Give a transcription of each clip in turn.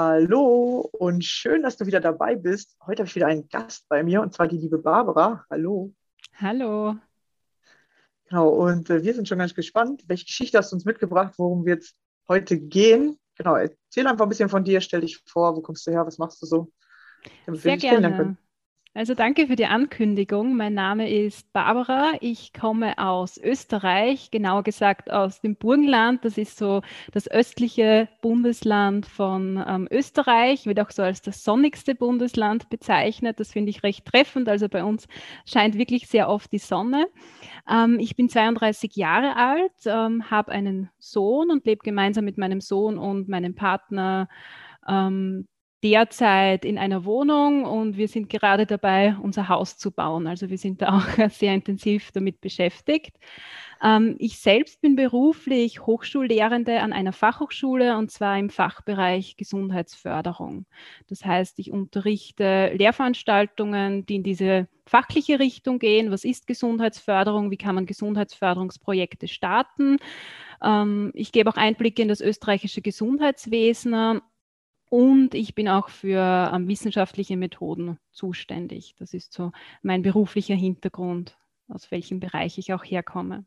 Hallo und schön, dass du wieder dabei bist. Heute habe ich wieder einen Gast bei mir und zwar die liebe Barbara. Hallo. Hallo. Genau, und äh, wir sind schon ganz gespannt. Welche Geschichte hast du uns mitgebracht, worum wir jetzt heute gehen? Genau, erzähl einfach ein bisschen von dir, stell dich vor, wo kommst du her, was machst du so? Sehr gerne. Also danke für die Ankündigung. Mein Name ist Barbara. Ich komme aus Österreich, genauer gesagt aus dem Burgenland. Das ist so das östliche Bundesland von ähm, Österreich, wird auch so als das sonnigste Bundesland bezeichnet. Das finde ich recht treffend. Also bei uns scheint wirklich sehr oft die Sonne. Ähm, ich bin 32 Jahre alt, ähm, habe einen Sohn und lebe gemeinsam mit meinem Sohn und meinem Partner ähm, derzeit in einer Wohnung und wir sind gerade dabei, unser Haus zu bauen. Also wir sind da auch sehr intensiv damit beschäftigt. Ähm, ich selbst bin beruflich Hochschullehrende an einer Fachhochschule und zwar im Fachbereich Gesundheitsförderung. Das heißt, ich unterrichte Lehrveranstaltungen, die in diese fachliche Richtung gehen. Was ist Gesundheitsförderung? Wie kann man Gesundheitsförderungsprojekte starten? Ähm, ich gebe auch Einblicke in das österreichische Gesundheitswesen und ich bin auch für ähm, wissenschaftliche Methoden zuständig. Das ist so mein beruflicher Hintergrund, aus welchem Bereich ich auch herkomme.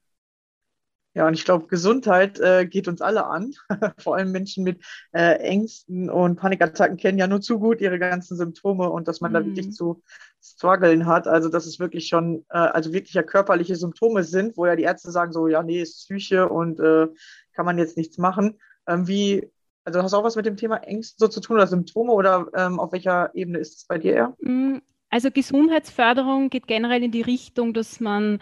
Ja, und ich glaube, Gesundheit äh, geht uns alle an. Vor allem Menschen mit äh, Ängsten und Panikattacken kennen ja nur zu gut ihre ganzen Symptome und dass man mhm. da wirklich zu strugglen hat. Also, dass es wirklich schon, äh, also wirklich ja körperliche Symptome sind, wo ja die Ärzte sagen so, ja, nee, ist Psyche und äh, kann man jetzt nichts machen. Ähm, wie also hast du auch was mit dem Thema Ängste so zu tun oder Symptome oder ähm, auf welcher Ebene ist es bei dir eher? Mm, also Gesundheitsförderung geht generell in die Richtung, dass man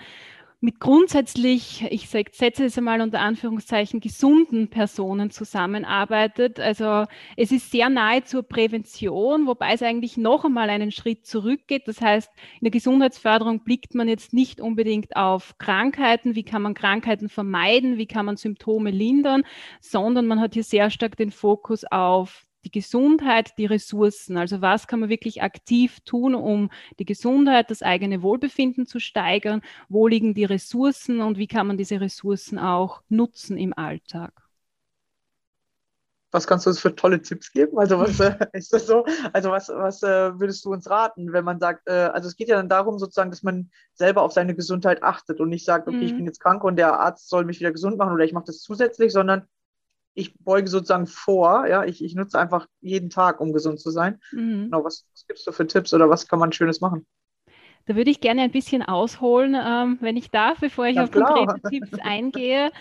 mit grundsätzlich, ich setze es einmal unter Anführungszeichen, gesunden Personen zusammenarbeitet. Also es ist sehr nahe zur Prävention, wobei es eigentlich noch einmal einen Schritt zurückgeht. Das heißt, in der Gesundheitsförderung blickt man jetzt nicht unbedingt auf Krankheiten, wie kann man Krankheiten vermeiden, wie kann man Symptome lindern, sondern man hat hier sehr stark den Fokus auf die Gesundheit, die Ressourcen. Also was kann man wirklich aktiv tun, um die Gesundheit, das eigene Wohlbefinden zu steigern? Wo liegen die Ressourcen und wie kann man diese Ressourcen auch nutzen im Alltag? was kannst du uns für tolle Tipps geben? Also was äh, ist das so? Also was, was äh, würdest du uns raten, wenn man sagt, äh, also es geht ja dann darum sozusagen, dass man selber auf seine Gesundheit achtet und nicht sagt, okay, mhm. ich bin jetzt krank und der Arzt soll mich wieder gesund machen oder ich mache das zusätzlich, sondern ich beuge sozusagen vor, ja, ich, ich nutze einfach jeden Tag, um gesund zu sein. Mhm. Genau, was, was gibst du für Tipps oder was kann man Schönes machen? Da würde ich gerne ein bisschen ausholen, ähm, wenn ich darf, bevor ich ja, auf klar. konkrete Tipps eingehe.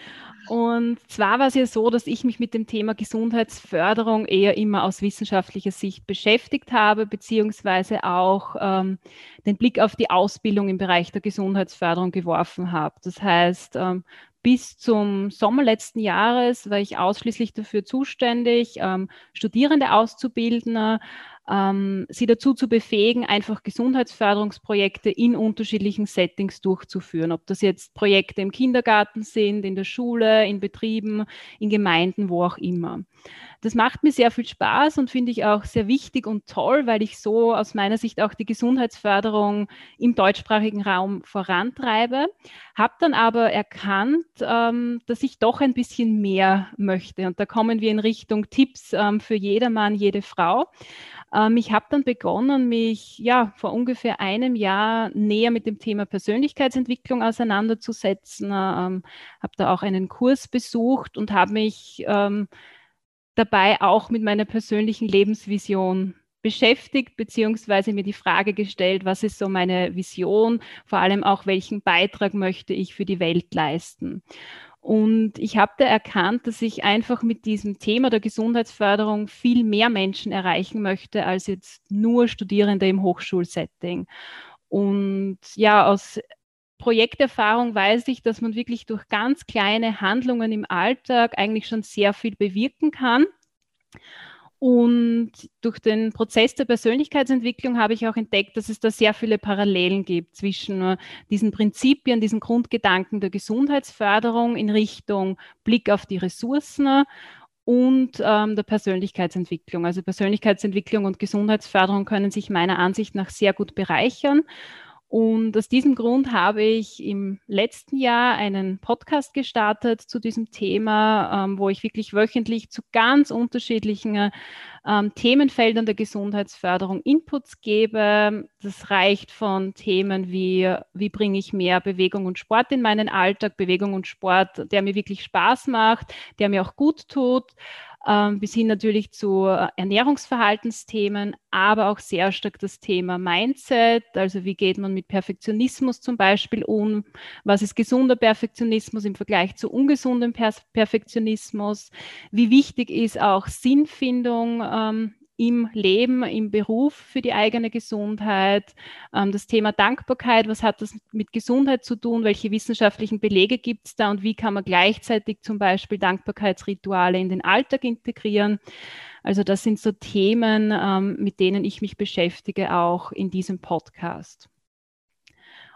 Und zwar war es ja so, dass ich mich mit dem Thema Gesundheitsförderung eher immer aus wissenschaftlicher Sicht beschäftigt habe, beziehungsweise auch ähm, den Blick auf die Ausbildung im Bereich der Gesundheitsförderung geworfen habe. Das heißt, ähm, bis zum Sommer letzten Jahres war ich ausschließlich dafür zuständig, ähm, Studierende auszubilden, ähm, sie dazu zu befähigen, einfach Gesundheitsförderungsprojekte in unterschiedlichen Settings durchzuführen. Ob das jetzt Projekte im Kindergarten sind, in der Schule, in Betrieben, in Gemeinden, wo auch immer. Das macht mir sehr viel Spaß und finde ich auch sehr wichtig und toll, weil ich so aus meiner Sicht auch die Gesundheitsförderung im deutschsprachigen Raum vorantreibe. Habe dann aber erkannt, ähm, dass ich doch ein bisschen mehr möchte. Und da kommen wir in Richtung Tipps ähm, für jedermann, jede Frau. Ähm, ich habe dann begonnen, mich ja vor ungefähr einem Jahr näher mit dem Thema Persönlichkeitsentwicklung auseinanderzusetzen. Ähm, habe da auch einen Kurs besucht und habe mich ähm, dabei auch mit meiner persönlichen Lebensvision beschäftigt, beziehungsweise mir die Frage gestellt, was ist so meine Vision, vor allem auch, welchen Beitrag möchte ich für die Welt leisten. Und ich habe da erkannt, dass ich einfach mit diesem Thema der Gesundheitsförderung viel mehr Menschen erreichen möchte als jetzt nur Studierende im Hochschulsetting. Und ja, aus Projekterfahrung weiß ich, dass man wirklich durch ganz kleine Handlungen im Alltag eigentlich schon sehr viel bewirken kann. Und durch den Prozess der Persönlichkeitsentwicklung habe ich auch entdeckt, dass es da sehr viele Parallelen gibt zwischen äh, diesen Prinzipien, diesen Grundgedanken der Gesundheitsförderung in Richtung Blick auf die Ressourcen und ähm, der Persönlichkeitsentwicklung. Also Persönlichkeitsentwicklung und Gesundheitsförderung können sich meiner Ansicht nach sehr gut bereichern. Und aus diesem Grund habe ich im letzten Jahr einen Podcast gestartet zu diesem Thema, ähm, wo ich wirklich wöchentlich zu ganz unterschiedlichen ähm, Themenfeldern der Gesundheitsförderung Inputs gebe. Das reicht von Themen wie, wie bringe ich mehr Bewegung und Sport in meinen Alltag, Bewegung und Sport, der mir wirklich Spaß macht, der mir auch gut tut, bis hin natürlich zu äh, Ernährungsverhaltensthemen, aber auch sehr stark das Thema Mindset, also wie geht man mit Perfektionismus zum Beispiel um, was ist gesunder Perfektionismus im Vergleich zu ungesundem Perfektionismus, wie wichtig ist auch Sinnfindung ähm, im Leben, im Beruf für die eigene Gesundheit. Ähm, das Thema Dankbarkeit, was hat das mit Gesundheit zu tun? Welche wissenschaftlichen Belege gibt es da und wie kann man gleichzeitig zum Beispiel Dankbarkeitsrituale in den Alltag integrieren? Also das sind so Themen, ähm, mit denen ich mich beschäftige, auch in diesem Podcast.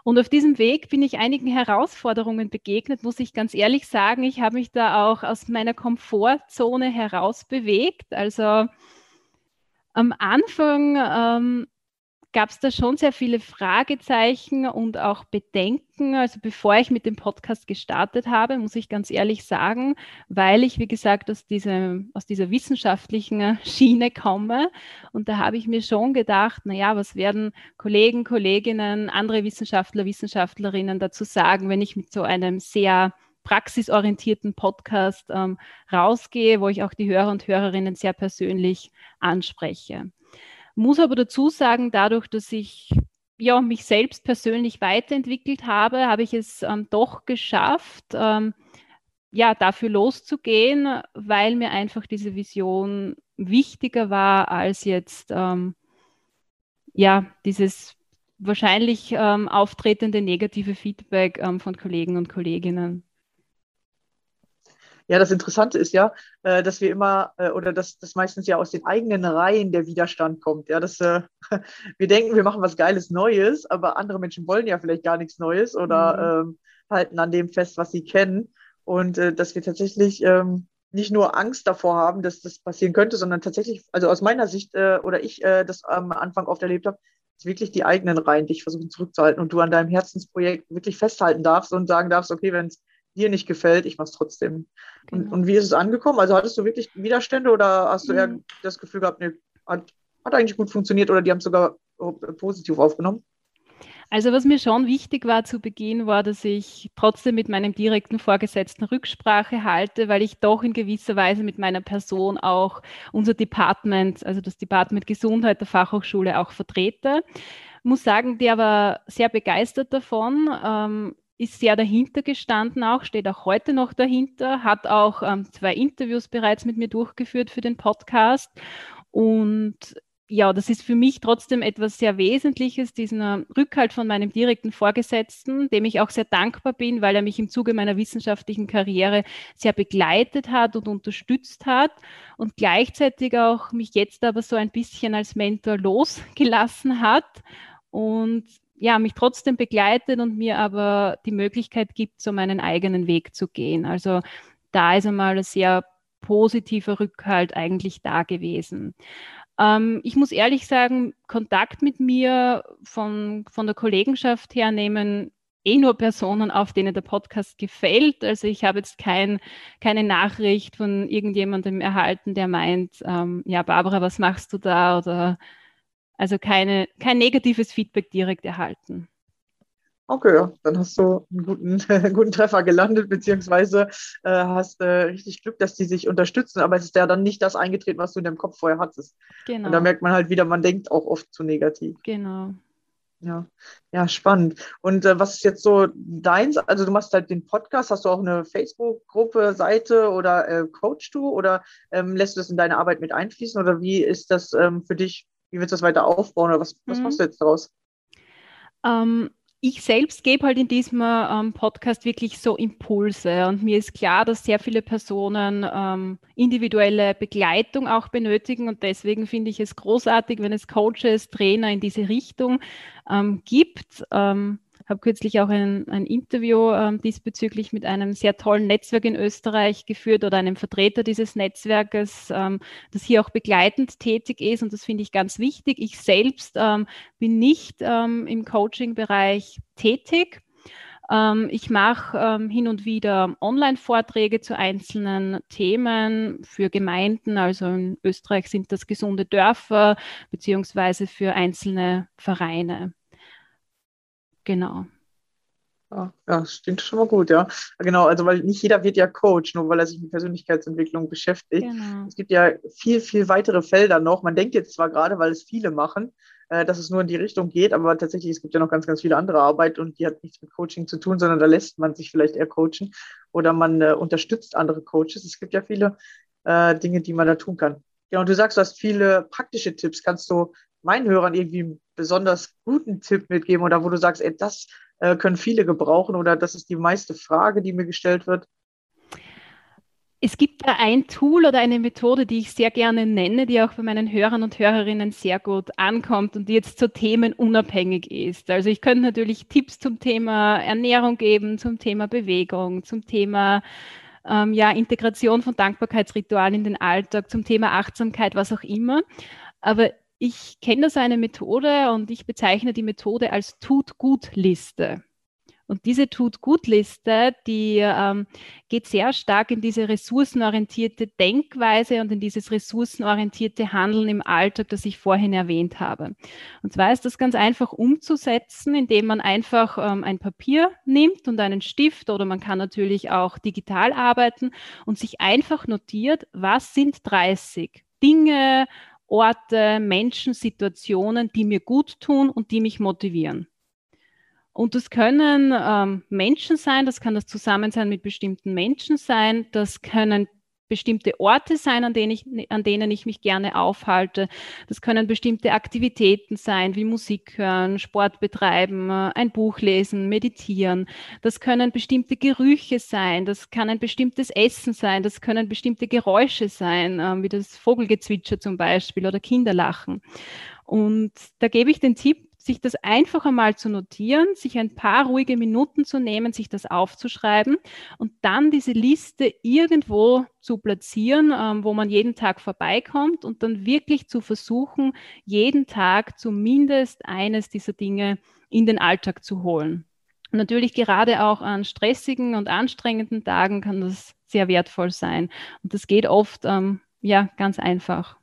Und auf diesem Weg bin ich einigen Herausforderungen begegnet, muss ich ganz ehrlich sagen. Ich habe mich da auch aus meiner Komfortzone heraus bewegt. Also am Anfang ähm, gab es da schon sehr viele Fragezeichen und auch Bedenken. Also bevor ich mit dem Podcast gestartet habe, muss ich ganz ehrlich sagen, weil ich, wie gesagt, aus, diese, aus dieser wissenschaftlichen Schiene komme. Und da habe ich mir schon gedacht, naja, was werden Kollegen, Kolleginnen, andere Wissenschaftler, Wissenschaftlerinnen dazu sagen, wenn ich mit so einem sehr praxisorientierten Podcast ähm, rausgehe, wo ich auch die Hörer und Hörerinnen sehr persönlich anspreche. Muss aber dazu sagen, dadurch, dass ich ja, mich selbst persönlich weiterentwickelt habe, habe ich es ähm, doch geschafft, ähm, ja, dafür loszugehen, weil mir einfach diese Vision wichtiger war als jetzt ähm, ja, dieses wahrscheinlich ähm, auftretende negative Feedback ähm, von Kollegen und Kolleginnen. Ja, das Interessante ist ja, äh, dass wir immer äh, oder dass das meistens ja aus den eigenen Reihen der Widerstand kommt. Ja, dass äh, wir denken, wir machen was Geiles Neues, aber andere Menschen wollen ja vielleicht gar nichts Neues oder mhm. ähm, halten an dem fest, was sie kennen. Und dass wir tatsächlich ähm, nicht nur Angst davor haben, dass das passieren könnte, sondern tatsächlich, also aus meiner Sicht oder ich das am Anfang oft erlebt habe, wirklich die eigenen Reihen dich versuchen zurückzuhalten und du an deinem Herzensprojekt wirklich festhalten darfst und sagen darfst, okay, wenn es dir nicht gefällt, ich mache es trotzdem. Genau. Und, und, wie ist es angekommen? Also hattest du wirklich Widerstände oder hast du mhm. eher das Gefühl gehabt, nee, hat, hat eigentlich gut funktioniert oder die haben es sogar positiv aufgenommen? Also was mir schon wichtig war zu Beginn, war, dass ich trotzdem mit meinem direkten Vorgesetzten Rücksprache halte, weil ich doch in gewisser Weise mit meiner Person auch unser Department, also das Department Gesundheit der Fachhochschule auch vertrete. Muss sagen, der war sehr begeistert davon. Ähm, ist sehr dahinter gestanden auch, steht auch heute noch dahinter, hat auch ähm, zwei Interviews bereits mit mir durchgeführt für den Podcast. Und ja, das ist für mich trotzdem etwas sehr Wesentliches, diesen Rückhalt von meinem direkten Vorgesetzten, dem ich auch sehr dankbar bin, weil er mich im Zuge meiner wissenschaftlichen Karriere sehr begleitet hat und unterstützt hat und gleichzeitig auch mich jetzt aber so ein bisschen als Mentor losgelassen hat und ja, mich trotzdem begleitet und mir aber die Möglichkeit gibt, so meinen eigenen Weg zu gehen. Also da ist einmal ein sehr positiver Rückhalt eigentlich da gewesen. Ähm, ich muss ehrlich sagen, Kontakt mit mir von, von der Kollegenschaft her nehmen eh nur Personen auf, denen der Podcast gefällt. Also ich habe jetzt kein, keine Nachricht von irgendjemandem erhalten, der meint, ähm, ja, Barbara, was machst du da? Oder also keine, kein negatives Feedback direkt erhalten. Okay, dann hast du einen guten, guten Treffer gelandet, beziehungsweise äh, hast äh, richtig Glück, dass die sich unterstützen, aber es ist ja dann nicht das eingetreten, was du in deinem Kopf vorher hattest. Genau. Und da merkt man halt wieder, man denkt auch oft zu negativ. Genau. Ja, ja, spannend. Und äh, was ist jetzt so deins? Also du machst halt den Podcast, hast du auch eine Facebook-Gruppe, Seite oder äh, coach du oder ähm, lässt du das in deine Arbeit mit einfließen oder wie ist das ähm, für dich? Wie willst du das weiter aufbauen oder was, was mhm. machst du jetzt daraus? Ähm, ich selbst gebe halt in diesem ähm, Podcast wirklich so Impulse und mir ist klar, dass sehr viele Personen ähm, individuelle Begleitung auch benötigen und deswegen finde ich es großartig, wenn es Coaches, Trainer in diese Richtung ähm, gibt. Habe kürzlich auch ein, ein Interview ähm, diesbezüglich mit einem sehr tollen Netzwerk in Österreich geführt oder einem Vertreter dieses Netzwerkes, ähm, das hier auch begleitend tätig ist. Und das finde ich ganz wichtig. Ich selbst ähm, bin nicht ähm, im Coaching-Bereich tätig. Ähm, ich mache ähm, hin und wieder Online-Vorträge zu einzelnen Themen für Gemeinden. Also in Österreich sind das gesunde Dörfer beziehungsweise für einzelne Vereine. Genau. Ja, das stimmt schon mal gut, ja. Genau, also weil nicht jeder wird ja Coach, nur weil er sich mit Persönlichkeitsentwicklung beschäftigt. Genau. Es gibt ja viel, viel weitere Felder noch. Man denkt jetzt zwar gerade, weil es viele machen, äh, dass es nur in die Richtung geht, aber tatsächlich, es gibt ja noch ganz, ganz viele andere Arbeit und die hat nichts mit Coaching zu tun, sondern da lässt man sich vielleicht eher coachen oder man äh, unterstützt andere Coaches. Es gibt ja viele äh, Dinge, die man da tun kann. Genau, du sagst, du hast viele praktische Tipps. Kannst du meinen Hörern irgendwie besonders guten Tipp mitgeben oder wo du sagst, ey, das äh, können viele gebrauchen oder das ist die meiste Frage, die mir gestellt wird? Es gibt da ein Tool oder eine Methode, die ich sehr gerne nenne, die auch bei meinen Hörern und Hörerinnen sehr gut ankommt und die jetzt zu Themen unabhängig ist. Also ich könnte natürlich Tipps zum Thema Ernährung geben, zum Thema Bewegung, zum Thema ähm, ja, Integration von Dankbarkeitsritualen in den Alltag, zum Thema Achtsamkeit, was auch immer. Aber ich kenne so eine Methode und ich bezeichne die Methode als Tut-Gut-Liste. Und diese Tut-Gut-Liste, die ähm, geht sehr stark in diese ressourcenorientierte Denkweise und in dieses ressourcenorientierte Handeln im Alltag, das ich vorhin erwähnt habe. Und zwar ist das ganz einfach umzusetzen, indem man einfach ähm, ein Papier nimmt und einen Stift oder man kann natürlich auch digital arbeiten und sich einfach notiert, was sind 30 Dinge, Orte, Menschen, Situationen, die mir gut tun und die mich motivieren. Und das können ähm, Menschen sein, das kann das Zusammensein mit bestimmten Menschen sein, das können bestimmte Orte sein, an denen, ich, an denen ich mich gerne aufhalte. Das können bestimmte Aktivitäten sein, wie Musik hören, Sport betreiben, äh, ein Buch lesen, meditieren. Das können bestimmte Gerüche sein, das kann ein bestimmtes Essen sein, das können bestimmte Geräusche sein, äh, wie das Vogelgezwitscher zum Beispiel oder Kinderlachen. Und da gebe ich den Tipp, sich das einfach einmal zu notieren, sich ein paar ruhige Minuten zu nehmen, sich das aufzuschreiben und dann diese Liste irgendwo zu platzieren, ähm, wo man jeden Tag vorbeikommt und dann wirklich zu versuchen, jeden Tag zumindest eines dieser Dinge in den Alltag zu holen. Und natürlich gerade auch an stressigen und anstrengenden Tagen kann das sehr wertvoll sein. Und das geht oft ähm, ja ganz einfach.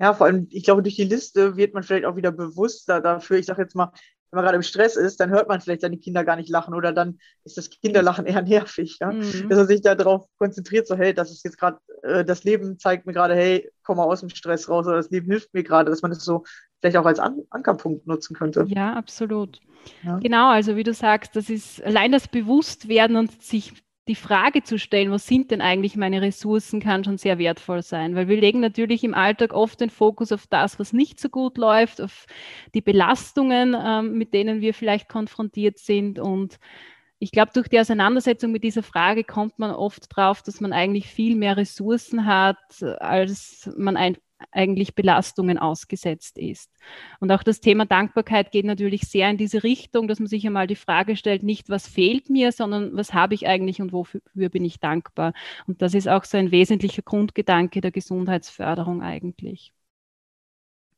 Ja, vor allem, ich glaube, durch die Liste wird man vielleicht auch wieder bewusster dafür. Ich sage jetzt mal, wenn man gerade im Stress ist, dann hört man vielleicht seine Kinder gar nicht lachen oder dann ist das Kinderlachen eher nervig. Ja? Mhm. Dass man sich darauf konzentriert, so, hey, das ist jetzt gerade, äh, das Leben zeigt mir gerade, hey, komm mal aus dem Stress raus oder das Leben hilft mir gerade, dass man das so vielleicht auch als An Ankerpunkt nutzen könnte. Ja, absolut. Ja. Genau, also wie du sagst, das ist allein das Bewusstwerden und sich die Frage zu stellen, was sind denn eigentlich meine Ressourcen, kann schon sehr wertvoll sein, weil wir legen natürlich im Alltag oft den Fokus auf das, was nicht so gut läuft, auf die Belastungen, ähm, mit denen wir vielleicht konfrontiert sind. Und ich glaube, durch die Auseinandersetzung mit dieser Frage kommt man oft drauf, dass man eigentlich viel mehr Ressourcen hat, als man ein, eigentlich Belastungen ausgesetzt ist. Und auch das Thema Dankbarkeit geht natürlich sehr in diese Richtung, dass man sich einmal die Frage stellt, nicht was fehlt mir, sondern was habe ich eigentlich und wofür bin ich dankbar. Und das ist auch so ein wesentlicher Grundgedanke der Gesundheitsförderung eigentlich.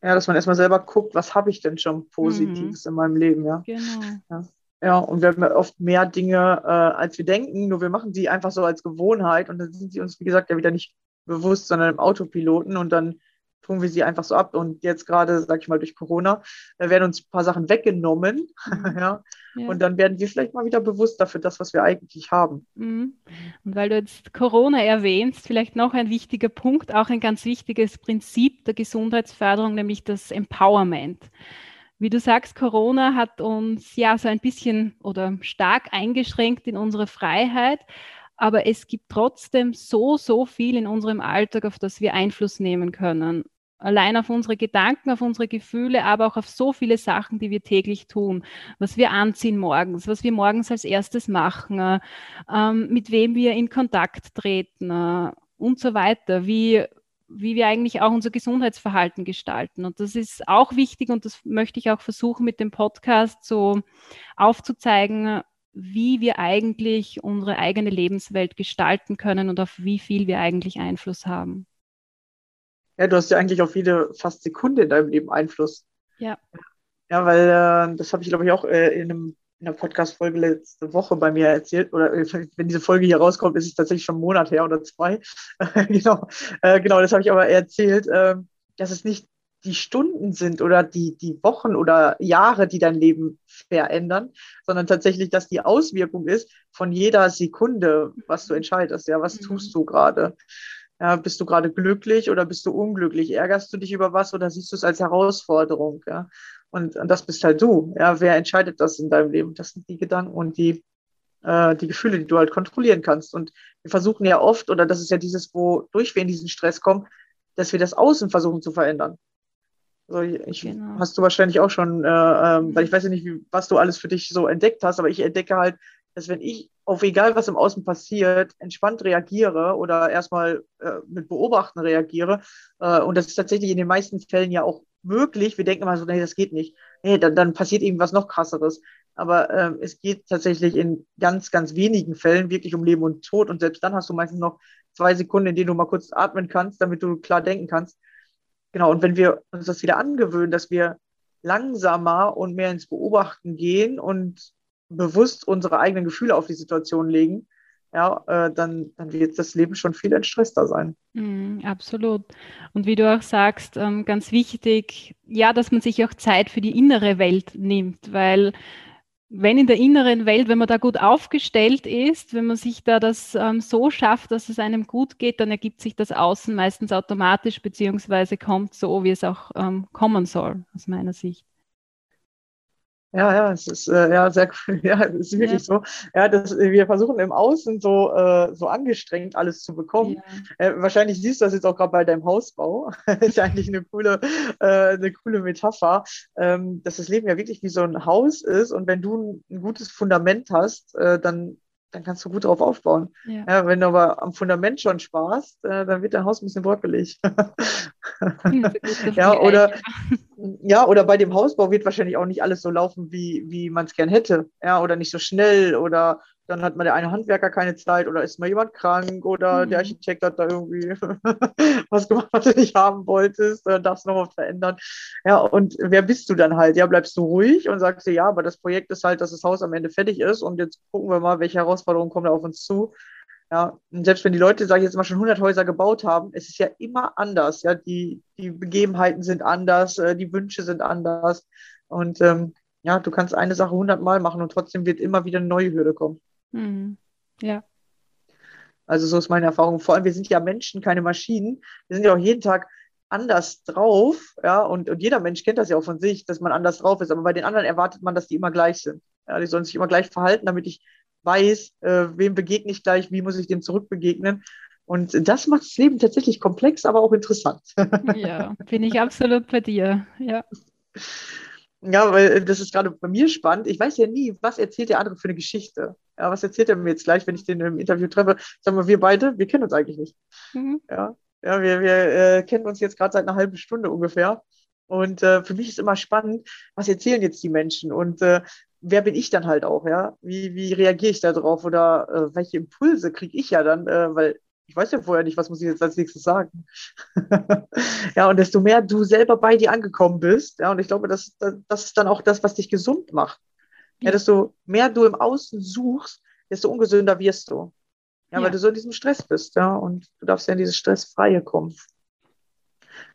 Ja, dass man erstmal selber guckt, was habe ich denn schon Positives mhm. in meinem Leben, ja. Genau. Ja. Ja, und wir haben oft mehr Dinge, äh, als wir denken, nur wir machen sie einfach so als Gewohnheit und dann sind sie uns, wie gesagt, ja wieder nicht bewusst, sondern im Autopiloten und dann tun wir sie einfach so ab. Und jetzt gerade, sag ich mal, durch Corona, da werden uns ein paar Sachen weggenommen. Mhm. ja. ja. Und dann werden wir vielleicht mal wieder bewusster für das, was wir eigentlich haben. Mhm. Und weil du jetzt Corona erwähnst, vielleicht noch ein wichtiger Punkt, auch ein ganz wichtiges Prinzip der Gesundheitsförderung, nämlich das Empowerment. Wie du sagst, Corona hat uns ja so ein bisschen oder stark eingeschränkt in unserer Freiheit aber es gibt trotzdem so, so viel in unserem Alltag, auf das wir Einfluss nehmen können allein auf unsere Gedanken, auf unsere Gefühle, aber auch auf so viele Sachen, die wir täglich tun, was wir anziehen morgens, was wir morgens als erstes machen, äh, ähm, mit wem wir in Kontakt treten äh, und so weiter, wie, wie wir eigentlich auch unser Gesundheitsverhalten gestalten. Und das ist auch wichtig und das möchte ich auch versuchen mit dem Podcast so aufzuzeigen, wie wir eigentlich unsere eigene Lebenswelt gestalten können und auf wie viel wir eigentlich Einfluss haben. Ja, du hast ja eigentlich auf jede fast Sekunde in deinem Leben Einfluss. Ja. Ja, weil äh, das habe ich, glaube ich, auch äh, in, einem, in einer Podcast-Folge letzte Woche bei mir erzählt. Oder äh, wenn diese Folge hier rauskommt, ist es tatsächlich schon einen Monat her oder zwei. genau, äh, genau, das habe ich aber erzählt, ähm, dass es nicht die Stunden sind oder die, die Wochen oder Jahre, die dein Leben verändern, sondern tatsächlich, dass die Auswirkung ist von jeder Sekunde, was du entscheidest. Ja, was mhm. tust du gerade? Ja, bist du gerade glücklich oder bist du unglücklich? Ärgerst du dich über was oder siehst du es als Herausforderung? Ja? Und, und das bist halt du. Ja, wer entscheidet das in deinem Leben? Das sind die Gedanken und die, äh, die Gefühle, die du halt kontrollieren kannst. Und wir versuchen ja oft, oder das ist ja dieses, wodurch wir in diesen Stress kommen, dass wir das Außen versuchen zu verändern. Also ich, genau. hast du wahrscheinlich auch schon, äh, äh, weil ich weiß ja nicht, wie, was du alles für dich so entdeckt hast, aber ich entdecke halt, dass wenn ich auf egal was im Außen passiert, entspannt reagiere oder erstmal äh, mit Beobachten reagiere. Äh, und das ist tatsächlich in den meisten Fällen ja auch möglich. Wir denken immer so, nee, das geht nicht. Nee, dann, dann passiert irgendwas noch krasseres. Aber äh, es geht tatsächlich in ganz, ganz wenigen Fällen wirklich um Leben und Tod. Und selbst dann hast du meistens noch zwei Sekunden, in denen du mal kurz atmen kannst, damit du klar denken kannst. Genau, und wenn wir uns das wieder angewöhnen, dass wir langsamer und mehr ins Beobachten gehen und bewusst unsere eigenen Gefühle auf die Situation legen, ja, äh, dann, dann wird das Leben schon viel entstresster sein. Mm, absolut. Und wie du auch sagst, ähm, ganz wichtig, ja, dass man sich auch Zeit für die innere Welt nimmt, weil wenn in der inneren Welt, wenn man da gut aufgestellt ist, wenn man sich da das ähm, so schafft, dass es einem gut geht, dann ergibt sich das Außen meistens automatisch, beziehungsweise kommt so, wie es auch ähm, kommen soll, aus meiner Sicht. Ja, ja, es ist äh, ja sehr cool. Ja, es ist wirklich ja. so. Ja, das, wir versuchen im Außen so, äh, so angestrengt alles zu bekommen. Ja. Äh, wahrscheinlich siehst du das jetzt auch gerade bei deinem Hausbau. ist eigentlich eine coole, äh, eine coole Metapher, ähm, dass das Leben ja wirklich wie so ein Haus ist und wenn du ein, ein gutes Fundament hast, äh, dann dann kannst du gut drauf aufbauen. Ja. ja. wenn du aber am Fundament schon sparst, äh, dann wird dein Haus ein bisschen brockelig. ja, oder Ja, oder bei dem Hausbau wird wahrscheinlich auch nicht alles so laufen, wie, wie man es gern hätte. Ja, oder nicht so schnell oder dann hat mal der eine Handwerker keine Zeit oder ist mal jemand krank oder mhm. der Architekt hat da irgendwie was gemacht, was du nicht haben wolltest, oder darfst noch was verändern. Ja, und wer bist du dann halt? Ja, bleibst du ruhig und sagst dir, ja, aber das Projekt ist halt, dass das Haus am Ende fertig ist und jetzt gucken wir mal, welche Herausforderungen kommen da auf uns zu. Ja, und selbst wenn die Leute, sage ich jetzt mal, schon 100 Häuser gebaut haben, es ist ja immer anders. Ja, die, die Begebenheiten sind anders, äh, die Wünsche sind anders. Und ähm, ja, du kannst eine Sache 100 Mal machen und trotzdem wird immer wieder eine neue Hürde kommen. Mhm. Ja. Also so ist meine Erfahrung. Vor allem, wir sind ja Menschen, keine Maschinen. Wir sind ja auch jeden Tag anders drauf, ja, und, und jeder Mensch kennt das ja auch von sich, dass man anders drauf ist, aber bei den anderen erwartet man, dass die immer gleich sind. Ja, die sollen sich immer gleich verhalten, damit ich weiß, äh, wem begegne ich gleich, wie muss ich dem zurückbegegnen. Und das macht das Leben tatsächlich komplex, aber auch interessant. Ja, bin ich absolut bei dir. Ja. Ja, weil äh, das ist gerade bei mir spannend. Ich weiß ja nie, was erzählt der andere für eine Geschichte. Ja, was erzählt er mir jetzt gleich, wenn ich den im Interview treffe? Sagen wir, wir beide, wir kennen uns eigentlich nicht. Mhm. Ja, ja, wir, wir äh, kennen uns jetzt gerade seit einer halben Stunde ungefähr. Und äh, für mich ist immer spannend, was erzählen jetzt die Menschen und äh, wer bin ich dann halt auch, ja? Wie, wie reagiere ich da drauf oder äh, welche Impulse kriege ich ja dann, äh, weil ich weiß ja vorher nicht, was muss ich jetzt als nächstes sagen. ja, und desto mehr du selber bei dir angekommen bist, ja, und ich glaube, das, das ist dann auch das, was dich gesund macht. Ja, desto mehr du im Außen suchst, desto ungesünder wirst du. Ja, ja, weil du so in diesem Stress bist, ja, und du darfst ja in dieses Stressfreie kommen.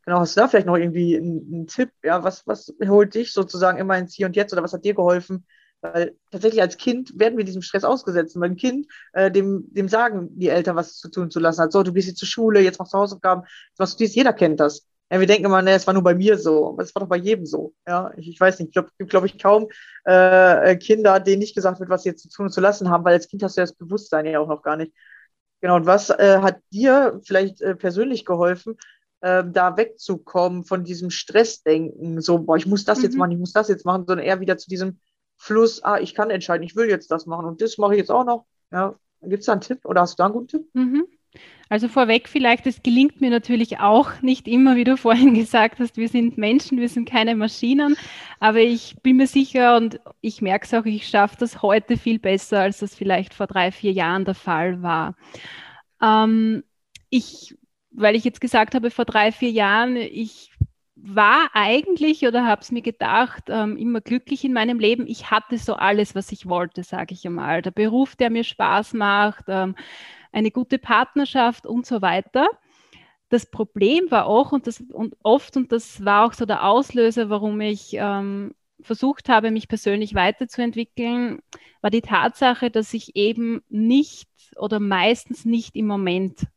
Genau, hast du da vielleicht noch irgendwie einen, einen Tipp? Ja, was, was holt dich sozusagen immer ins Hier und Jetzt oder was hat dir geholfen, weil tatsächlich als Kind werden wir diesem Stress ausgesetzt. Und beim Kind, äh, dem, dem sagen die Eltern, was zu tun zu lassen hat. So, du gehst jetzt zur Schule, jetzt machst du Hausaufgaben, jetzt machst du dies, jeder kennt das. Ja, wir denken immer, ne, es war nur bei mir so, aber es war doch bei jedem so. Ja, ich, ich weiß nicht, ich glaube, glaub ich kaum äh, Kinder, denen nicht gesagt wird, was sie jetzt zu tun und zu lassen haben, weil als Kind hast du ja das Bewusstsein ja auch noch gar nicht. Genau, und was äh, hat dir vielleicht äh, persönlich geholfen, äh, da wegzukommen von diesem Stressdenken, so, boah, ich muss das mhm. jetzt machen, ich muss das jetzt machen, sondern eher wieder zu diesem, Fluss, ah, ich kann entscheiden, ich will jetzt das machen und das mache ich jetzt auch noch. Ja, gibt es da einen Tipp oder hast du da einen guten Tipp? Mhm. Also vorweg vielleicht, es gelingt mir natürlich auch nicht immer, wie du vorhin gesagt hast, wir sind Menschen, wir sind keine Maschinen, aber ich bin mir sicher und ich merke es auch, ich schaffe das heute viel besser, als das vielleicht vor drei, vier Jahren der Fall war. Ähm, ich, weil ich jetzt gesagt habe, vor drei, vier Jahren, ich war eigentlich oder habe es mir gedacht, ähm, immer glücklich in meinem Leben. Ich hatte so alles, was ich wollte, sage ich einmal. Der Beruf, der mir Spaß macht, ähm, eine gute Partnerschaft und so weiter. Das Problem war auch und, das, und oft, und das war auch so der Auslöser, warum ich ähm, versucht habe, mich persönlich weiterzuentwickeln, war die Tatsache, dass ich eben nicht oder meistens nicht im Moment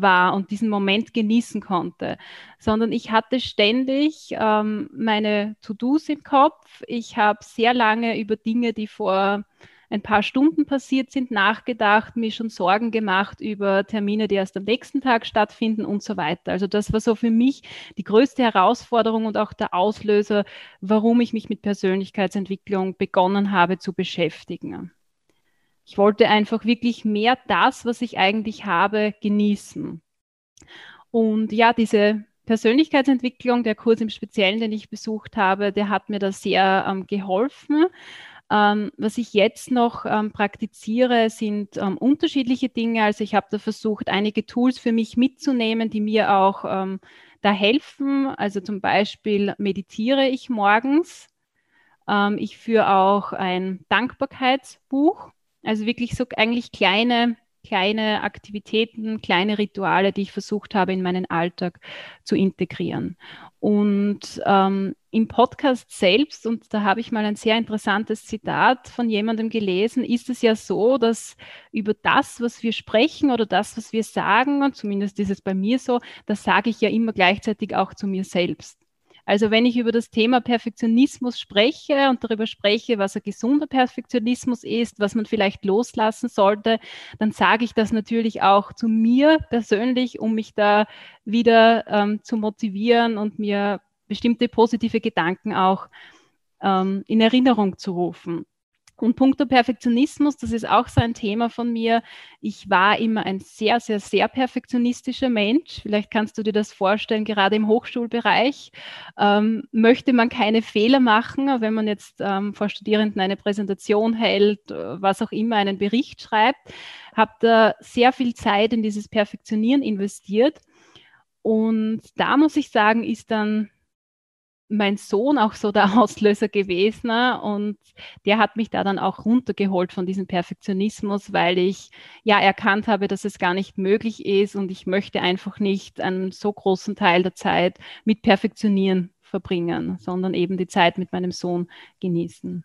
war und diesen Moment genießen konnte, sondern ich hatte ständig ähm, meine To-Dos im Kopf. Ich habe sehr lange über Dinge, die vor ein paar Stunden passiert sind, nachgedacht, mir schon Sorgen gemacht über Termine, die erst am nächsten Tag stattfinden und so weiter. Also das war so für mich die größte Herausforderung und auch der Auslöser, warum ich mich mit Persönlichkeitsentwicklung begonnen habe zu beschäftigen. Ich wollte einfach wirklich mehr das, was ich eigentlich habe, genießen. Und ja, diese Persönlichkeitsentwicklung, der Kurs im Speziellen, den ich besucht habe, der hat mir da sehr ähm, geholfen. Ähm, was ich jetzt noch ähm, praktiziere, sind ähm, unterschiedliche Dinge. Also ich habe da versucht, einige Tools für mich mitzunehmen, die mir auch ähm, da helfen. Also zum Beispiel meditiere ich morgens. Ähm, ich führe auch ein Dankbarkeitsbuch. Also wirklich so eigentlich kleine, kleine Aktivitäten, kleine Rituale, die ich versucht habe, in meinen Alltag zu integrieren. Und ähm, im Podcast selbst, und da habe ich mal ein sehr interessantes Zitat von jemandem gelesen, ist es ja so, dass über das, was wir sprechen oder das, was wir sagen, und zumindest ist es bei mir so, das sage ich ja immer gleichzeitig auch zu mir selbst. Also wenn ich über das Thema Perfektionismus spreche und darüber spreche, was ein gesunder Perfektionismus ist, was man vielleicht loslassen sollte, dann sage ich das natürlich auch zu mir persönlich, um mich da wieder ähm, zu motivieren und mir bestimmte positive Gedanken auch ähm, in Erinnerung zu rufen. Und puncto Perfektionismus, das ist auch so ein Thema von mir. Ich war immer ein sehr, sehr, sehr perfektionistischer Mensch. Vielleicht kannst du dir das vorstellen, gerade im Hochschulbereich ähm, möchte man keine Fehler machen, wenn man jetzt ähm, vor Studierenden eine Präsentation hält, äh, was auch immer, einen Bericht schreibt. Habe da sehr viel Zeit in dieses Perfektionieren investiert. Und da muss ich sagen, ist dann mein Sohn auch so der Auslöser gewesen und der hat mich da dann auch runtergeholt von diesem Perfektionismus, weil ich ja erkannt habe, dass es gar nicht möglich ist und ich möchte einfach nicht einen so großen Teil der Zeit mit Perfektionieren verbringen, sondern eben die Zeit mit meinem Sohn genießen.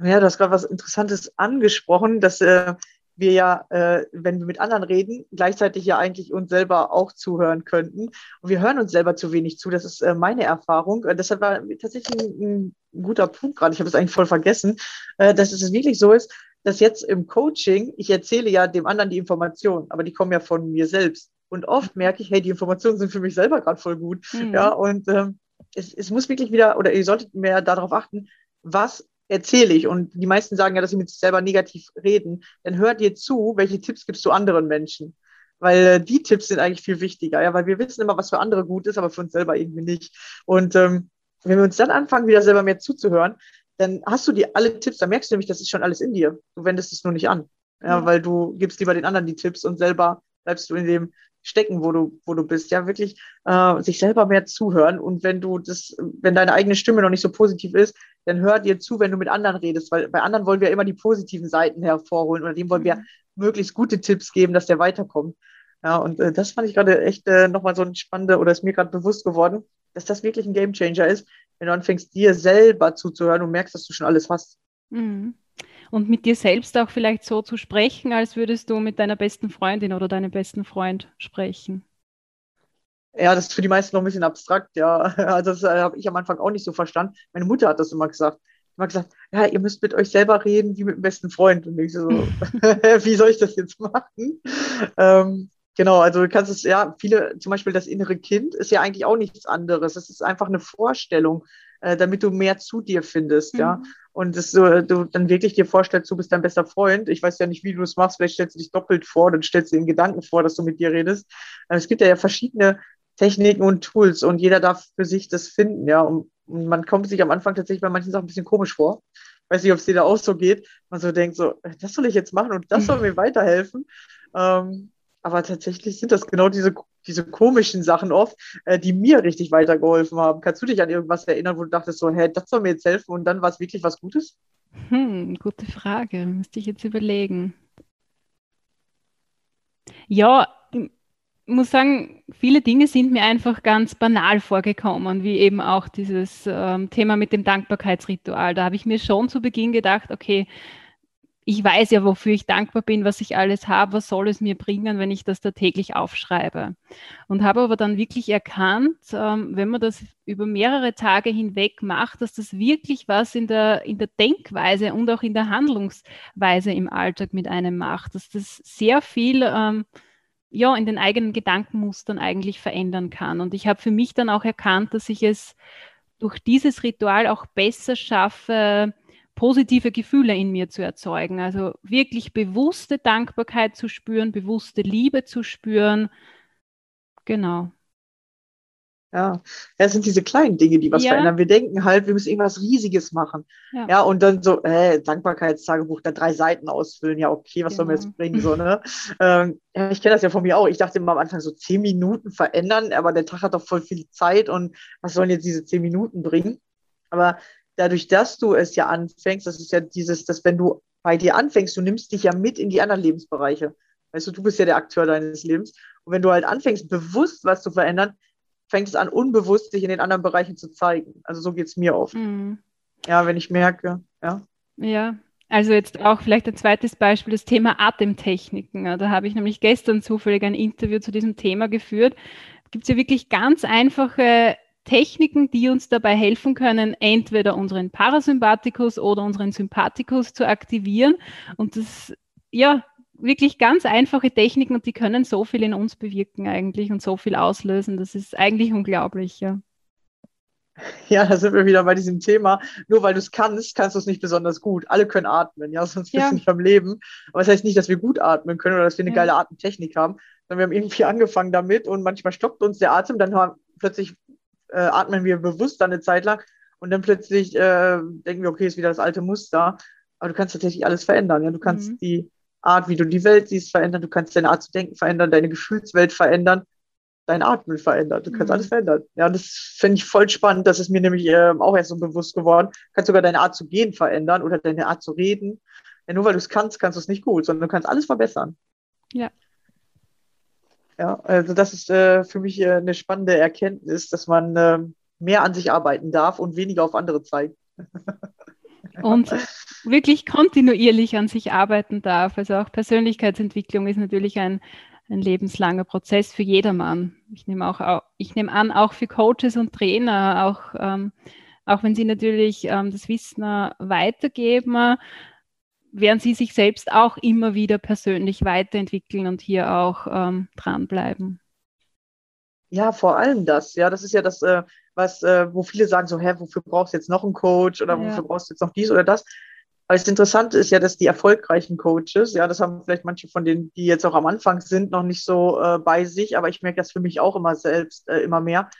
Ja, du hast gerade was Interessantes angesprochen, dass äh, wir ja, äh, wenn wir mit anderen reden, gleichzeitig ja eigentlich uns selber auch zuhören könnten. Und wir hören uns selber zu wenig zu. Das ist äh, meine Erfahrung. Äh, deshalb war tatsächlich ein, ein guter Punkt gerade. Ich habe es eigentlich voll vergessen, äh, dass es wirklich so ist, dass jetzt im Coaching, ich erzähle ja dem anderen die Informationen, aber die kommen ja von mir selbst. Und oft merke ich, hey, die Informationen sind für mich selber gerade voll gut. Mhm. Ja, und ähm, es, es muss wirklich wieder, oder ihr solltet mehr darauf achten, was erzähle ich. Und die meisten sagen ja, dass sie mit sich selber negativ reden. Dann hört dir zu, welche Tipps gibst du anderen Menschen. Weil äh, die Tipps sind eigentlich viel wichtiger, ja, weil wir wissen immer, was für andere gut ist, aber für uns selber irgendwie nicht. Und ähm, wenn wir uns dann anfangen, wieder selber mehr zuzuhören, dann hast du dir alle Tipps, dann merkst du nämlich, das ist schon alles in dir. Du wendest es nur nicht an. Ja, ja. weil du gibst lieber den anderen die Tipps und selber bleibst du in dem stecken, wo du, wo du bist. Ja, wirklich äh, sich selber mehr zuhören. Und wenn du das, wenn deine eigene Stimme noch nicht so positiv ist, dann hör dir zu, wenn du mit anderen redest, weil bei anderen wollen wir immer die positiven Seiten hervorholen oder dem wollen mhm. wir möglichst gute Tipps geben, dass der weiterkommt. Ja, und äh, das fand ich gerade echt äh, nochmal so ein spannender, oder ist mir gerade bewusst geworden, dass das wirklich ein Gamechanger ist, wenn du anfängst, dir selber zuzuhören und merkst, dass du schon alles hast. Mhm und mit dir selbst auch vielleicht so zu sprechen, als würdest du mit deiner besten Freundin oder deinem besten Freund sprechen. Ja, das ist für die meisten noch ein bisschen abstrakt, ja. Also das äh, habe ich am Anfang auch nicht so verstanden. Meine Mutter hat das immer gesagt. Immer gesagt, ja, ihr müsst mit euch selber reden wie mit dem besten Freund. Und ich so, wie soll ich das jetzt machen? Ähm, genau, also du kannst es, ja, viele, zum Beispiel das innere Kind ist ja eigentlich auch nichts anderes. Es ist einfach eine Vorstellung, äh, damit du mehr zu dir findest, mhm. ja und das so, du dann wirklich dir vorstellst, du bist dein bester Freund. Ich weiß ja nicht, wie du es machst. Vielleicht stellst du dich doppelt vor, dann stellst du dir den Gedanken vor, dass du mit dir redest. Es gibt ja, verschiedene Techniken und Tools und jeder darf für sich das finden, ja. Und, und man kommt sich am Anfang tatsächlich bei manchen Sachen ein bisschen komisch vor. Weiß nicht, ob es dir da auch so geht. Man so denkt so, das soll ich jetzt machen und das soll mir weiterhelfen. Ähm, aber tatsächlich sind das genau diese, diese komischen Sachen oft, äh, die mir richtig weitergeholfen haben. Kannst du dich an irgendwas erinnern, wo du dachtest, so, hey, das soll mir jetzt helfen und dann war es wirklich was Gutes? Hm, gute Frage. Müsste ich jetzt überlegen. Ja, ich muss sagen, viele Dinge sind mir einfach ganz banal vorgekommen, wie eben auch dieses ähm, Thema mit dem Dankbarkeitsritual. Da habe ich mir schon zu Beginn gedacht, okay, ich weiß ja, wofür ich dankbar bin, was ich alles habe, was soll es mir bringen, wenn ich das da täglich aufschreibe. Und habe aber dann wirklich erkannt, ähm, wenn man das über mehrere Tage hinweg macht, dass das wirklich was in der, in der Denkweise und auch in der Handlungsweise im Alltag mit einem macht, dass das sehr viel ähm, ja, in den eigenen Gedankenmustern eigentlich verändern kann. Und ich habe für mich dann auch erkannt, dass ich es durch dieses Ritual auch besser schaffe, positive Gefühle in mir zu erzeugen. Also wirklich bewusste Dankbarkeit zu spüren, bewusste Liebe zu spüren. Genau. Ja, das sind diese kleinen Dinge, die was ja. verändern. Wir denken halt, wir müssen irgendwas Riesiges machen. Ja, ja und dann so, äh, Dankbarkeitstagebuch, da drei Seiten ausfüllen. Ja, okay, was genau. soll mir das bringen? So, ne? ähm, ich kenne das ja von mir auch. Ich dachte immer am Anfang so zehn Minuten verändern, aber der Tag hat doch voll viel Zeit und was sollen jetzt diese zehn Minuten bringen? Aber dadurch, dass du es ja anfängst, das ist ja dieses, dass wenn du bei dir anfängst, du nimmst dich ja mit in die anderen Lebensbereiche. Weißt du, du bist ja der Akteur deines Lebens. Und wenn du halt anfängst, bewusst was zu verändern, fängt es an, unbewusst sich in den anderen Bereichen zu zeigen. Also so geht es mir oft. Mhm. Ja, wenn ich merke, ja. Ja, also jetzt auch vielleicht ein zweites Beispiel, das Thema Atemtechniken. Da habe ich nämlich gestern zufällig ein Interview zu diesem Thema geführt. Gibt es ja wirklich ganz einfache Techniken, die uns dabei helfen können, entweder unseren Parasympathikus oder unseren Sympathikus zu aktivieren. Und das, ja, wirklich ganz einfache Techniken und die können so viel in uns bewirken eigentlich und so viel auslösen. Das ist eigentlich unglaublich, ja. Ja, da sind wir wieder bei diesem Thema. Nur weil du es kannst, kannst du es nicht besonders gut. Alle können atmen, ja, sonst bist ja. du nicht am Leben. Aber das heißt nicht, dass wir gut atmen können oder dass wir eine ja. geile Atemtechnik haben, sondern wir haben irgendwie angefangen damit und manchmal stockt uns der Atem, dann haben, plötzlich äh, atmen wir bewusst dann eine Zeit lang und dann plötzlich äh, denken wir, okay, ist wieder das alte Muster. Aber du kannst tatsächlich alles verändern. Ja? Du kannst mhm. die Art, wie du die Welt siehst, verändern. Du kannst deine Art zu denken verändern, deine Gefühlswelt verändern dein Atmen verändert. Du kannst mhm. alles verändern. Ja, das finde ich voll spannend. Das ist mir nämlich äh, auch erst so bewusst geworden. Du kannst sogar deine Art zu gehen verändern oder deine Art zu reden. Ja, nur weil du es kannst, kannst du es nicht gut, sondern du kannst alles verbessern. Ja. Ja, also das ist äh, für mich äh, eine spannende Erkenntnis, dass man äh, mehr an sich arbeiten darf und weniger auf andere zeigt. und wirklich kontinuierlich an sich arbeiten darf. Also auch Persönlichkeitsentwicklung ist natürlich ein ein lebenslanger Prozess für jedermann. Ich nehme auch, ich nehme an, auch für Coaches und Trainer, auch, ähm, auch wenn sie natürlich ähm, das Wissen weitergeben, werden sie sich selbst auch immer wieder persönlich weiterentwickeln und hier auch ähm, dranbleiben. Ja, vor allem das. Ja, das ist ja das, äh, was, äh, wo viele sagen so, hä, wofür brauchst du jetzt noch einen Coach oder ja. wofür brauchst du jetzt noch dies oder das? Aber das Interessante ist ja, dass die erfolgreichen Coaches, ja, das haben vielleicht manche von denen, die jetzt auch am Anfang sind, noch nicht so äh, bei sich, aber ich merke das für mich auch immer selbst, äh, immer mehr,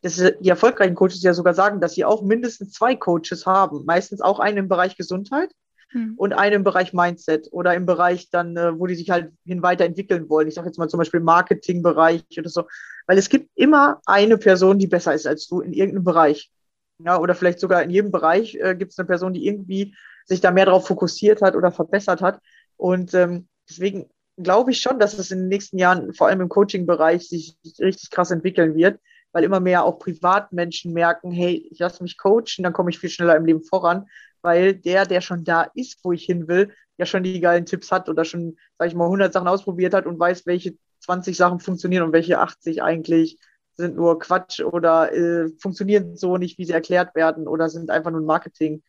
dass die erfolgreichen Coaches ja sogar sagen, dass sie auch mindestens zwei Coaches haben. Meistens auch einen im Bereich Gesundheit hm. und einen im Bereich Mindset oder im Bereich dann, äh, wo die sich halt hin weiterentwickeln wollen. Ich sage jetzt mal zum Beispiel Marketingbereich oder so. Weil es gibt immer eine Person, die besser ist als du in irgendeinem Bereich. Ja, oder vielleicht sogar in jedem Bereich äh, gibt es eine Person, die irgendwie sich da mehr darauf fokussiert hat oder verbessert hat. Und ähm, deswegen glaube ich schon, dass es in den nächsten Jahren vor allem im Coaching-Bereich sich richtig krass entwickeln wird, weil immer mehr auch Privatmenschen merken, hey, ich lasse mich coachen, dann komme ich viel schneller im Leben voran, weil der, der schon da ist, wo ich hin will, ja schon die geilen Tipps hat oder schon, sage ich mal, 100 Sachen ausprobiert hat und weiß, welche 20 Sachen funktionieren und welche 80 eigentlich sind nur Quatsch oder äh, funktionieren so nicht, wie sie erklärt werden oder sind einfach nur Marketing.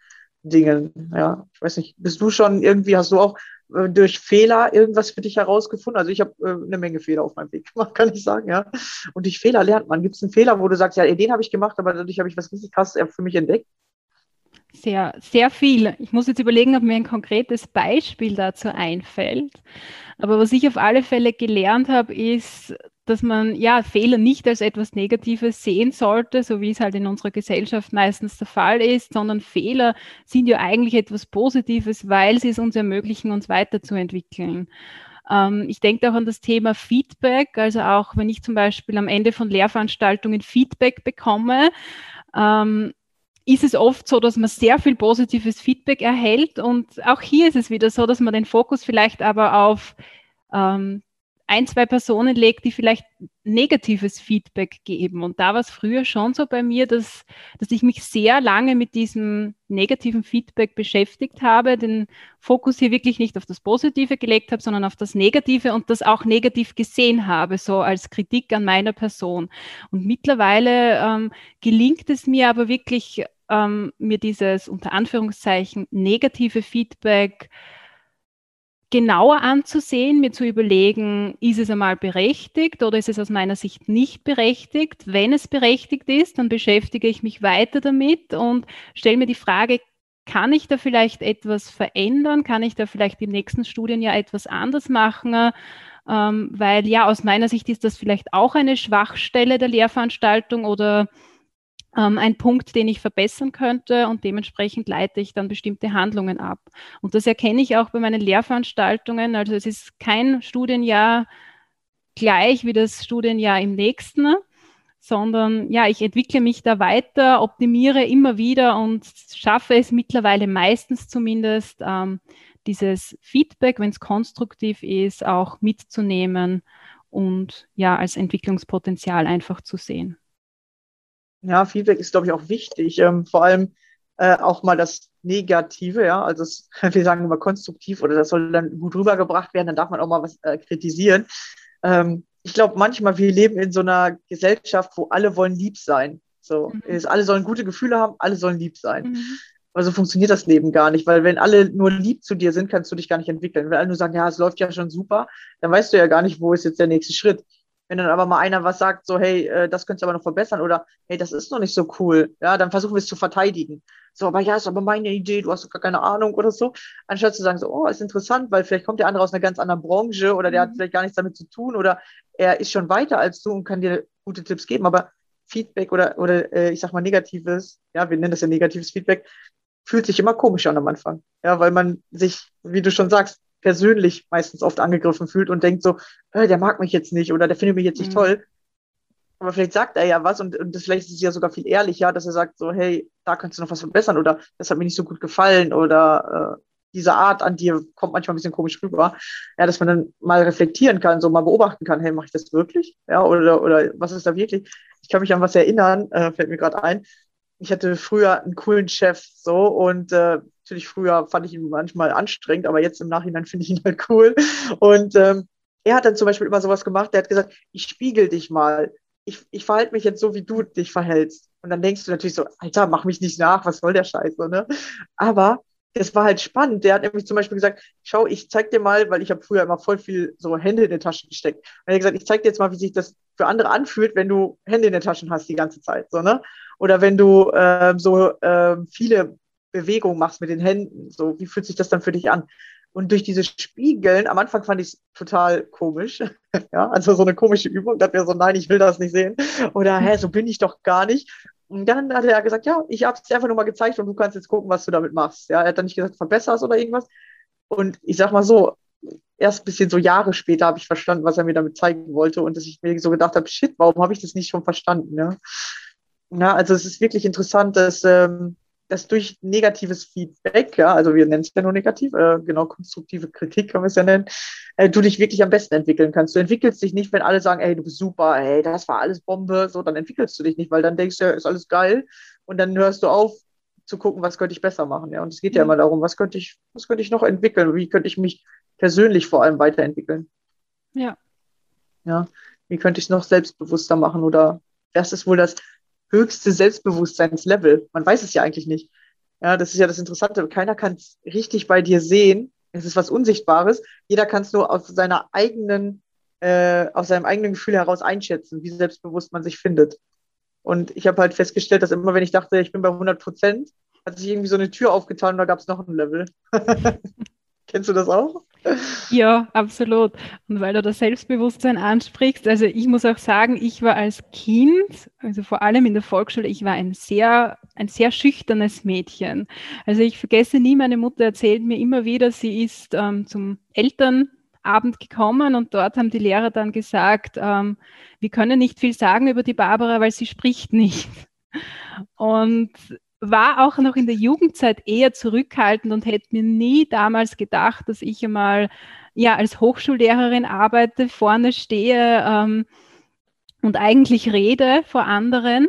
Dingen. Ja, ich weiß nicht, bist du schon irgendwie, hast du auch durch Fehler irgendwas für dich herausgefunden? Also ich habe äh, eine Menge Fehler auf meinem Weg gemacht, kann ich sagen, ja. Und durch Fehler lernt man. Gibt es einen Fehler, wo du sagst, ja, den habe ich gemacht, aber dadurch habe ich was richtig krasses für mich entdeckt? Sehr, sehr viel. Ich muss jetzt überlegen, ob mir ein konkretes Beispiel dazu einfällt. Aber was ich auf alle Fälle gelernt habe, ist, dass man ja Fehler nicht als etwas Negatives sehen sollte, so wie es halt in unserer Gesellschaft meistens der Fall ist, sondern Fehler sind ja eigentlich etwas Positives, weil sie es uns ermöglichen, uns weiterzuentwickeln. Ähm, ich denke auch an das Thema Feedback, also auch wenn ich zum Beispiel am Ende von Lehrveranstaltungen Feedback bekomme, ähm, ist es oft so, dass man sehr viel positives Feedback erhält. Und auch hier ist es wieder so, dass man den Fokus vielleicht aber auf ähm, ein, zwei Personen legt, die vielleicht negatives Feedback geben. Und da war es früher schon so bei mir, dass, dass ich mich sehr lange mit diesem negativen Feedback beschäftigt habe, den Fokus hier wirklich nicht auf das Positive gelegt habe, sondern auf das Negative und das auch negativ gesehen habe, so als Kritik an meiner Person. Und mittlerweile ähm, gelingt es mir aber wirklich, ähm, mir dieses unter Anführungszeichen negative Feedback genauer anzusehen, mir zu überlegen, ist es einmal berechtigt oder ist es aus meiner Sicht nicht berechtigt. Wenn es berechtigt ist, dann beschäftige ich mich weiter damit und stelle mir die Frage, kann ich da vielleicht etwas verändern? Kann ich da vielleicht im nächsten Studienjahr etwas anders machen? Ähm, weil ja, aus meiner Sicht ist das vielleicht auch eine Schwachstelle der Lehrveranstaltung oder ähm, ein Punkt, den ich verbessern könnte und dementsprechend leite ich dann bestimmte Handlungen ab. Und das erkenne ich auch bei meinen Lehrveranstaltungen. Also es ist kein Studienjahr gleich wie das Studienjahr im nächsten, sondern ja, ich entwickle mich da weiter, optimiere immer wieder und schaffe es mittlerweile meistens zumindest, ähm, dieses Feedback, wenn es konstruktiv ist, auch mitzunehmen und ja, als Entwicklungspotenzial einfach zu sehen. Ja, Feedback ist, glaube ich, auch wichtig. Ähm, vor allem äh, auch mal das Negative, ja. Also es, wir sagen immer konstruktiv oder das soll dann gut rübergebracht werden, dann darf man auch mal was äh, kritisieren. Ähm, ich glaube, manchmal, wir leben in so einer Gesellschaft, wo alle wollen lieb sein. So, mhm. ist, alle sollen gute Gefühle haben, alle sollen lieb sein. Mhm. Also funktioniert das Leben gar nicht, weil wenn alle nur lieb zu dir sind, kannst du dich gar nicht entwickeln. Wenn alle nur sagen, ja, es läuft ja schon super, dann weißt du ja gar nicht, wo ist jetzt der nächste Schritt. Wenn dann aber mal einer was sagt, so, hey, äh, das könntest du aber noch verbessern oder hey, das ist noch nicht so cool, ja, dann versuchen wir es zu verteidigen. So, aber ja, ist aber meine Idee, du hast doch gar keine Ahnung oder so. Anstatt zu sagen, so, oh, ist interessant, weil vielleicht kommt der andere aus einer ganz anderen Branche oder der mhm. hat vielleicht gar nichts damit zu tun oder er ist schon weiter als du und kann dir gute Tipps geben. Aber Feedback oder, oder äh, ich sag mal negatives, ja, wir nennen das ja negatives Feedback, fühlt sich immer komisch an am Anfang. Ja, weil man sich, wie du schon sagst, persönlich meistens oft angegriffen fühlt und denkt so, äh, der mag mich jetzt nicht oder der findet mich jetzt nicht mhm. toll. Aber vielleicht sagt er ja was und, und das, vielleicht ist es ja sogar viel ehrlicher, dass er sagt so, hey, da könntest du noch was verbessern oder das hat mir nicht so gut gefallen oder äh, diese Art an dir kommt manchmal ein bisschen komisch rüber. Ja, dass man dann mal reflektieren kann, so mal beobachten kann, hey, mache ich das wirklich? Ja, oder, oder was ist da wirklich? Ich kann mich an was erinnern, äh, fällt mir gerade ein. Ich hatte früher einen coolen Chef so und äh, natürlich früher fand ich ihn manchmal anstrengend, aber jetzt im Nachhinein finde ich ihn halt cool. Und ähm, er hat dann zum Beispiel immer sowas gemacht, der hat gesagt, ich spiegel dich mal. Ich, ich verhalte mich jetzt so, wie du dich verhältst. Und dann denkst du natürlich so, Alter, mach mich nicht nach, was soll der Scheiß, ne? Aber das war halt spannend. Der hat nämlich zum Beispiel gesagt, schau, ich zeig dir mal, weil ich habe früher immer voll viel so Hände in die Taschen gesteckt. Und er hat gesagt, ich zeig dir jetzt mal, wie sich das für andere anfühlt, wenn du Hände in den Taschen hast die ganze Zeit, so, ne? Oder wenn du äh, so äh, viele Bewegungen machst mit den Händen, so, wie fühlt sich das dann für dich an? Und durch diese Spiegeln, am Anfang fand ich es total komisch. ja, also so eine komische Übung, da wäre so, nein, ich will das nicht sehen. Oder, hä, so bin ich doch gar nicht. Und dann hat er gesagt, ja, ich habe es einfach nur mal gezeigt und du kannst jetzt gucken, was du damit machst. Ja, er hat dann nicht gesagt, verbesserst oder irgendwas. Und ich sag mal so, erst ein bisschen so Jahre später habe ich verstanden, was er mir damit zeigen wollte und dass ich mir so gedacht habe, shit, warum habe ich das nicht schon verstanden? Ja, ja also es ist wirklich interessant, dass ähm, dass durch negatives Feedback, ja, also wir nennen es ja nur negativ, äh, genau, konstruktive Kritik können wir es ja nennen, äh, du dich wirklich am besten entwickeln kannst. Du entwickelst dich nicht, wenn alle sagen, ey, du bist super, ey, das war alles Bombe, so, dann entwickelst du dich nicht, weil dann denkst du, ja, ist alles geil und dann hörst du auf zu gucken, was könnte ich besser machen, ja, und es geht mhm. ja immer darum, was könnte ich, was könnte ich noch entwickeln, wie könnte ich mich persönlich vor allem weiterentwickeln. Ja. Ja, wie könnte ich es noch selbstbewusster machen oder was ist wohl das höchste Selbstbewusstseinslevel. Man weiß es ja eigentlich nicht. Ja, das ist ja das Interessante. Keiner kann es richtig bei dir sehen. Es ist was Unsichtbares. Jeder kann es nur aus seiner eigenen, äh, aus seinem eigenen Gefühl heraus einschätzen, wie selbstbewusst man sich findet. Und ich habe halt festgestellt, dass immer, wenn ich dachte, ich bin bei 100 Prozent, hat sich irgendwie so eine Tür aufgetan und da gab es noch ein Level. Kennst du das auch? Ja, absolut. Und weil du das Selbstbewusstsein ansprichst, also ich muss auch sagen, ich war als Kind, also vor allem in der Volksschule, ich war ein sehr, ein sehr schüchternes Mädchen. Also ich vergesse nie, meine Mutter erzählt mir immer wieder, sie ist ähm, zum Elternabend gekommen und dort haben die Lehrer dann gesagt, ähm, wir können nicht viel sagen über die Barbara, weil sie spricht nicht. Und war auch noch in der Jugendzeit eher zurückhaltend und hätte mir nie damals gedacht, dass ich einmal ja, als Hochschullehrerin arbeite, vorne stehe ähm, und eigentlich rede vor anderen.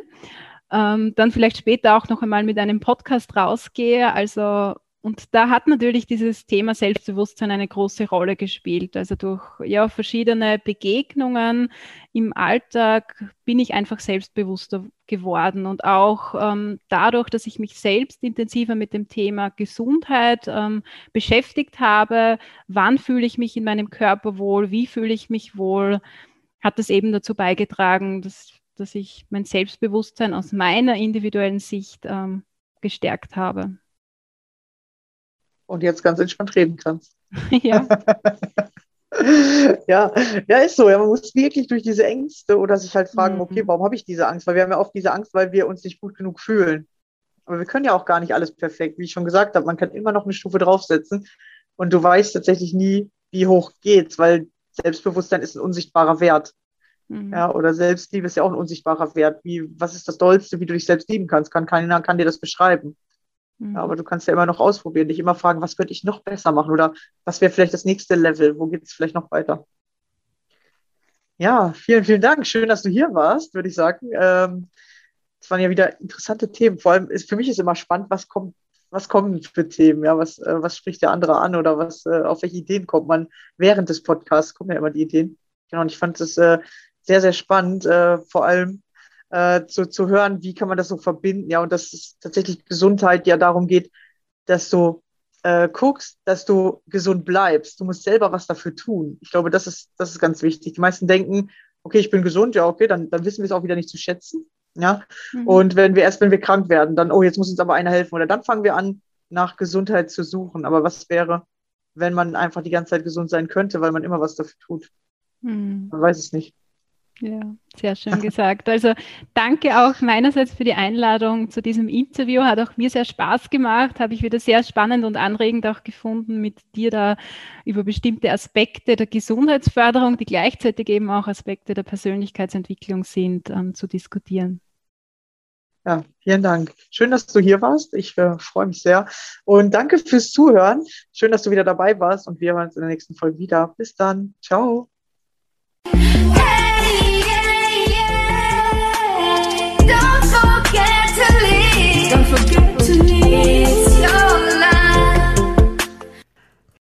Ähm, dann vielleicht später auch noch einmal mit einem Podcast rausgehe. Also und da hat natürlich dieses Thema Selbstbewusstsein eine große Rolle gespielt. Also durch ja, verschiedene Begegnungen im Alltag bin ich einfach selbstbewusster geworden. Und auch ähm, dadurch, dass ich mich selbst intensiver mit dem Thema Gesundheit ähm, beschäftigt habe, wann fühle ich mich in meinem Körper wohl, wie fühle ich mich wohl, hat das eben dazu beigetragen, dass, dass ich mein Selbstbewusstsein aus meiner individuellen Sicht ähm, gestärkt habe und jetzt ganz entspannt reden kannst. Ja. ja, ja, ist so. Ja, man muss wirklich durch diese Ängste oder sich halt fragen, mhm. okay, warum habe ich diese Angst? Weil wir haben ja oft diese Angst, weil wir uns nicht gut genug fühlen. Aber wir können ja auch gar nicht alles perfekt. Wie ich schon gesagt habe, man kann immer noch eine Stufe draufsetzen und du weißt tatsächlich nie, wie hoch geht's, weil Selbstbewusstsein ist ein unsichtbarer Wert. Mhm. Ja, oder Selbstliebe ist ja auch ein unsichtbarer Wert. Wie, was ist das Dollste, wie du dich selbst lieben kannst? Kann keiner kann dir das beschreiben. Mhm. Aber du kannst ja immer noch ausprobieren, dich immer fragen, was könnte ich noch besser machen oder was wäre vielleicht das nächste Level, wo geht es vielleicht noch weiter? Ja, vielen, vielen Dank. Schön, dass du hier warst, würde ich sagen. Ähm, es waren ja wieder interessante Themen. Vor allem ist für mich ist immer spannend, was kommt, was kommen für Themen, ja, was, äh, was spricht der andere an oder was, äh, auf welche Ideen kommt man während des Podcasts, kommen ja immer die Ideen. Genau, und ich fand es äh, sehr, sehr spannend, äh, vor allem äh, zu, zu hören, wie kann man das so verbinden. Ja, und dass es tatsächlich Gesundheit ja darum geht, dass du äh, guckst, dass du gesund bleibst. Du musst selber was dafür tun. Ich glaube, das ist, das ist ganz wichtig. Die meisten denken, okay, ich bin gesund, ja, okay, dann, dann wissen wir es auch wieder nicht zu schätzen. Ja. Mhm. Und wenn wir erst, wenn wir krank werden, dann, oh, jetzt muss uns aber einer helfen. Oder dann fangen wir an, nach Gesundheit zu suchen. Aber was wäre, wenn man einfach die ganze Zeit gesund sein könnte, weil man immer was dafür tut? Mhm. Man weiß es nicht. Ja, sehr schön gesagt. Also danke auch meinerseits für die Einladung zu diesem Interview. Hat auch mir sehr Spaß gemacht, habe ich wieder sehr spannend und anregend auch gefunden, mit dir da über bestimmte Aspekte der Gesundheitsförderung, die gleichzeitig eben auch Aspekte der Persönlichkeitsentwicklung sind, ähm, zu diskutieren. Ja, vielen Dank. Schön, dass du hier warst. Ich äh, freue mich sehr. Und danke fürs Zuhören. Schön, dass du wieder dabei warst und wir hören uns in der nächsten Folge wieder. Bis dann. Ciao. Hey!